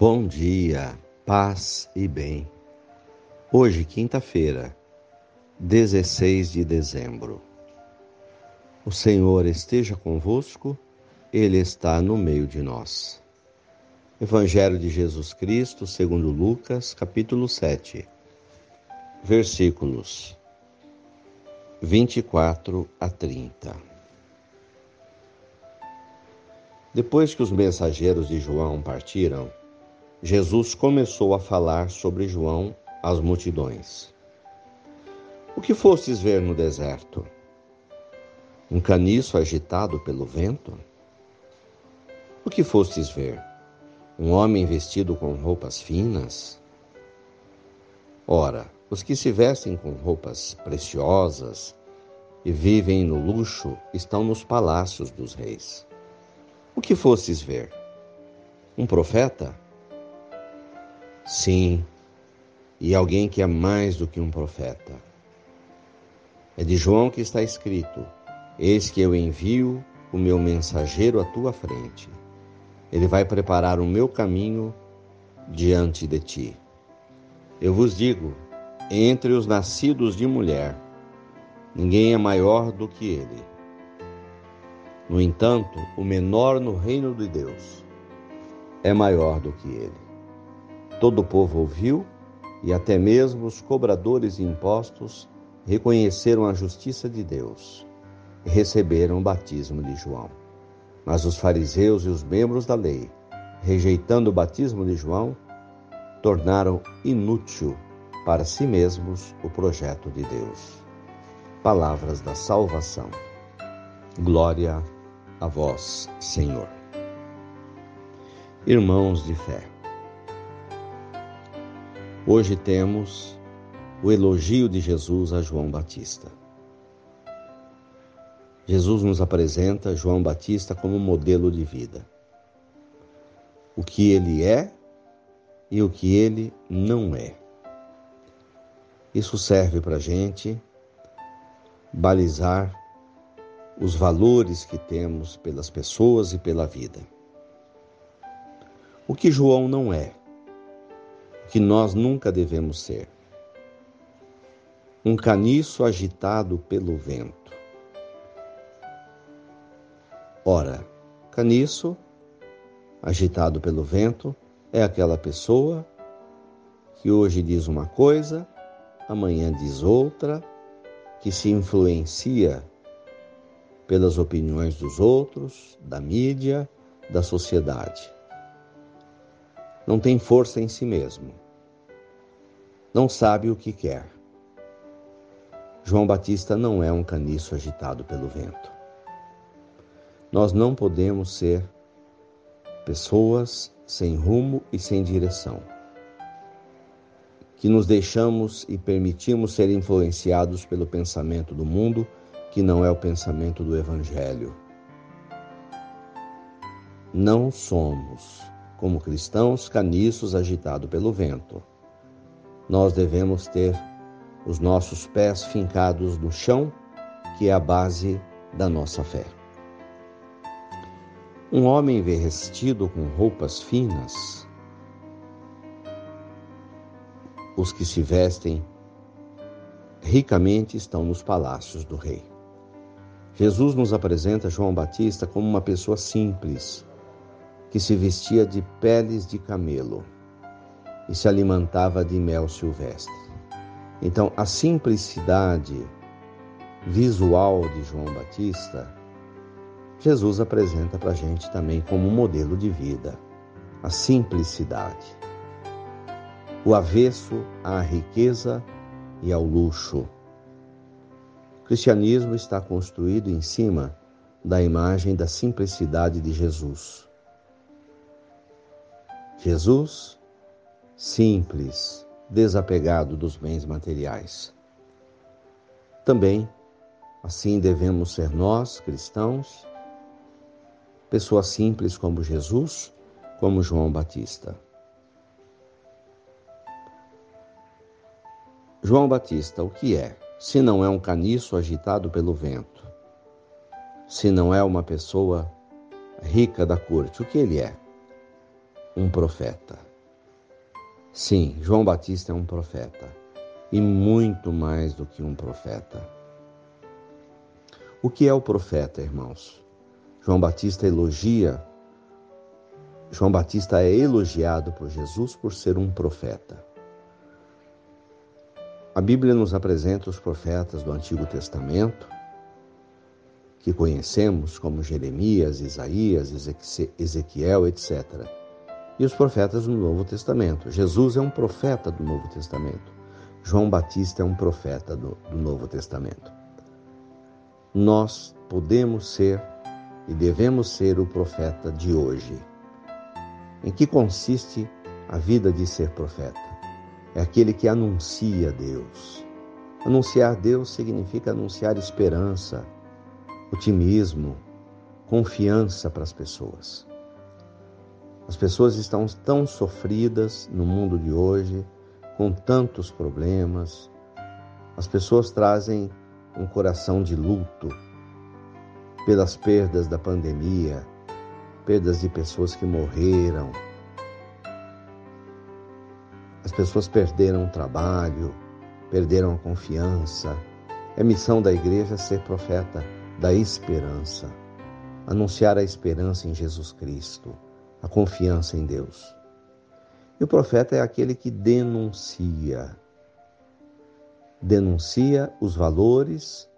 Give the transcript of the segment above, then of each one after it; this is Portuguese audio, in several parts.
Bom dia, paz e bem. Hoje, quinta-feira, 16 de dezembro. O Senhor esteja convosco, Ele está no meio de nós. Evangelho de Jesus Cristo, segundo Lucas, capítulo 7, versículos 24 a 30. Depois que os mensageiros de João partiram, Jesus começou a falar sobre João às multidões. O que fostes ver no deserto? Um caniço agitado pelo vento? O que fostes ver? Um homem vestido com roupas finas? Ora, os que se vestem com roupas preciosas e vivem no luxo estão nos palácios dos reis. O que fostes ver? Um profeta? Sim, e alguém que é mais do que um profeta. É de João que está escrito: Eis que eu envio o meu mensageiro à tua frente. Ele vai preparar o meu caminho diante de ti. Eu vos digo: entre os nascidos de mulher, ninguém é maior do que ele. No entanto, o menor no reino de Deus é maior do que ele. Todo o povo ouviu e até mesmo os cobradores de impostos reconheceram a justiça de Deus e receberam o batismo de João. Mas os fariseus e os membros da lei, rejeitando o batismo de João, tornaram inútil para si mesmos o projeto de Deus. Palavras da salvação. Glória a vós, Senhor. Irmãos de fé. Hoje temos o elogio de Jesus a João Batista. Jesus nos apresenta João Batista como modelo de vida. O que ele é e o que ele não é. Isso serve para a gente balizar os valores que temos pelas pessoas e pela vida. O que João não é que nós nunca devemos ser. Um caniço agitado pelo vento. Ora, caniço agitado pelo vento é aquela pessoa que hoje diz uma coisa, amanhã diz outra, que se influencia pelas opiniões dos outros, da mídia, da sociedade não tem força em si mesmo, não sabe o que quer. João Batista não é um caniço agitado pelo vento. Nós não podemos ser pessoas sem rumo e sem direção, que nos deixamos e permitimos ser influenciados pelo pensamento do mundo, que não é o pensamento do Evangelho. Não somos como cristãos caniços agitados pelo vento. Nós devemos ter os nossos pés fincados no chão, que é a base da nossa fé. Um homem vestido com roupas finas, os que se vestem ricamente estão nos palácios do rei. Jesus nos apresenta João Batista como uma pessoa simples, que se vestia de peles de camelo e se alimentava de mel silvestre. Então, a simplicidade visual de João Batista, Jesus apresenta para a gente também como um modelo de vida, a simplicidade. O avesso à riqueza e ao luxo. O cristianismo está construído em cima da imagem da simplicidade de Jesus. Jesus, simples, desapegado dos bens materiais. Também, assim devemos ser nós, cristãos, pessoas simples como Jesus, como João Batista. João Batista, o que é? Se não é um caniço agitado pelo vento, se não é uma pessoa rica da corte, o que ele é? um profeta. Sim, João Batista é um profeta e muito mais do que um profeta. O que é o profeta, irmãos? João Batista elogia João Batista é elogiado por Jesus por ser um profeta. A Bíblia nos apresenta os profetas do Antigo Testamento, que conhecemos como Jeremias, Isaías, Ezequiel, etc. E os profetas do Novo Testamento. Jesus é um profeta do Novo Testamento. João Batista é um profeta do, do Novo Testamento. Nós podemos ser e devemos ser o profeta de hoje. Em que consiste a vida de ser profeta? É aquele que anuncia Deus. Anunciar Deus significa anunciar esperança, otimismo, confiança para as pessoas. As pessoas estão tão sofridas no mundo de hoje, com tantos problemas. As pessoas trazem um coração de luto pelas perdas da pandemia, perdas de pessoas que morreram. As pessoas perderam o trabalho, perderam a confiança. É missão da igreja ser profeta da esperança, anunciar a esperança em Jesus Cristo, a confiança em Deus. E o profeta é aquele que denuncia, denuncia os valores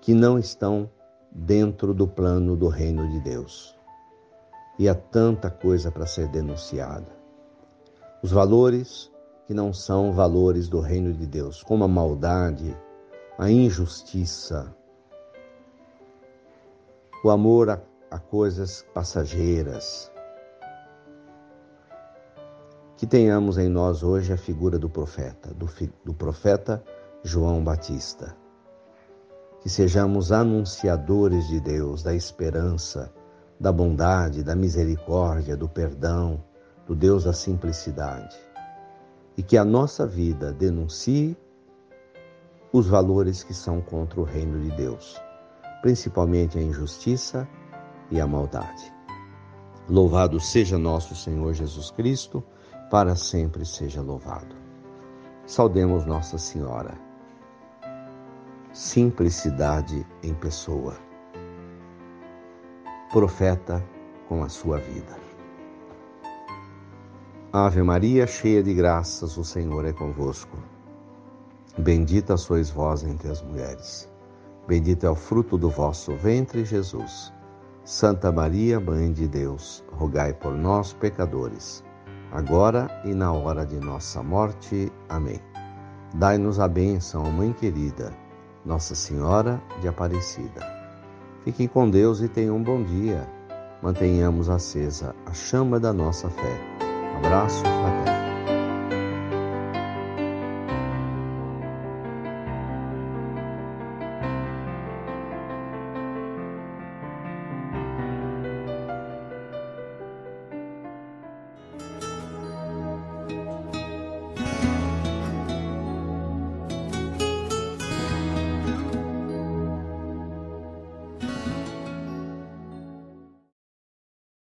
que não estão dentro do plano do reino de Deus. E há tanta coisa para ser denunciada. Os valores que não são valores do reino de Deus, como a maldade, a injustiça, o amor a, a coisas passageiras. Que tenhamos em nós hoje a figura do profeta, do, do profeta João Batista que sejamos anunciadores de Deus, da esperança, da bondade, da misericórdia, do perdão, do Deus da simplicidade. E que a nossa vida denuncie os valores que são contra o reino de Deus, principalmente a injustiça e a maldade. Louvado seja nosso Senhor Jesus Cristo, para sempre seja louvado. Saudemos Nossa Senhora simplicidade em pessoa. Profeta com a sua vida. Ave Maria, cheia de graças, o Senhor é convosco. Bendita sois vós entre as mulheres. Bendito é o fruto do vosso ventre, Jesus. Santa Maria, Mãe de Deus, rogai por nós, pecadores, agora e na hora de nossa morte. Amém. Dai-nos a bênção, Mãe querida nossa Senhora de Aparecida. Fiquem com Deus e tenham um bom dia. Mantenhamos acesa a chama da nossa fé. Abraço fraterno.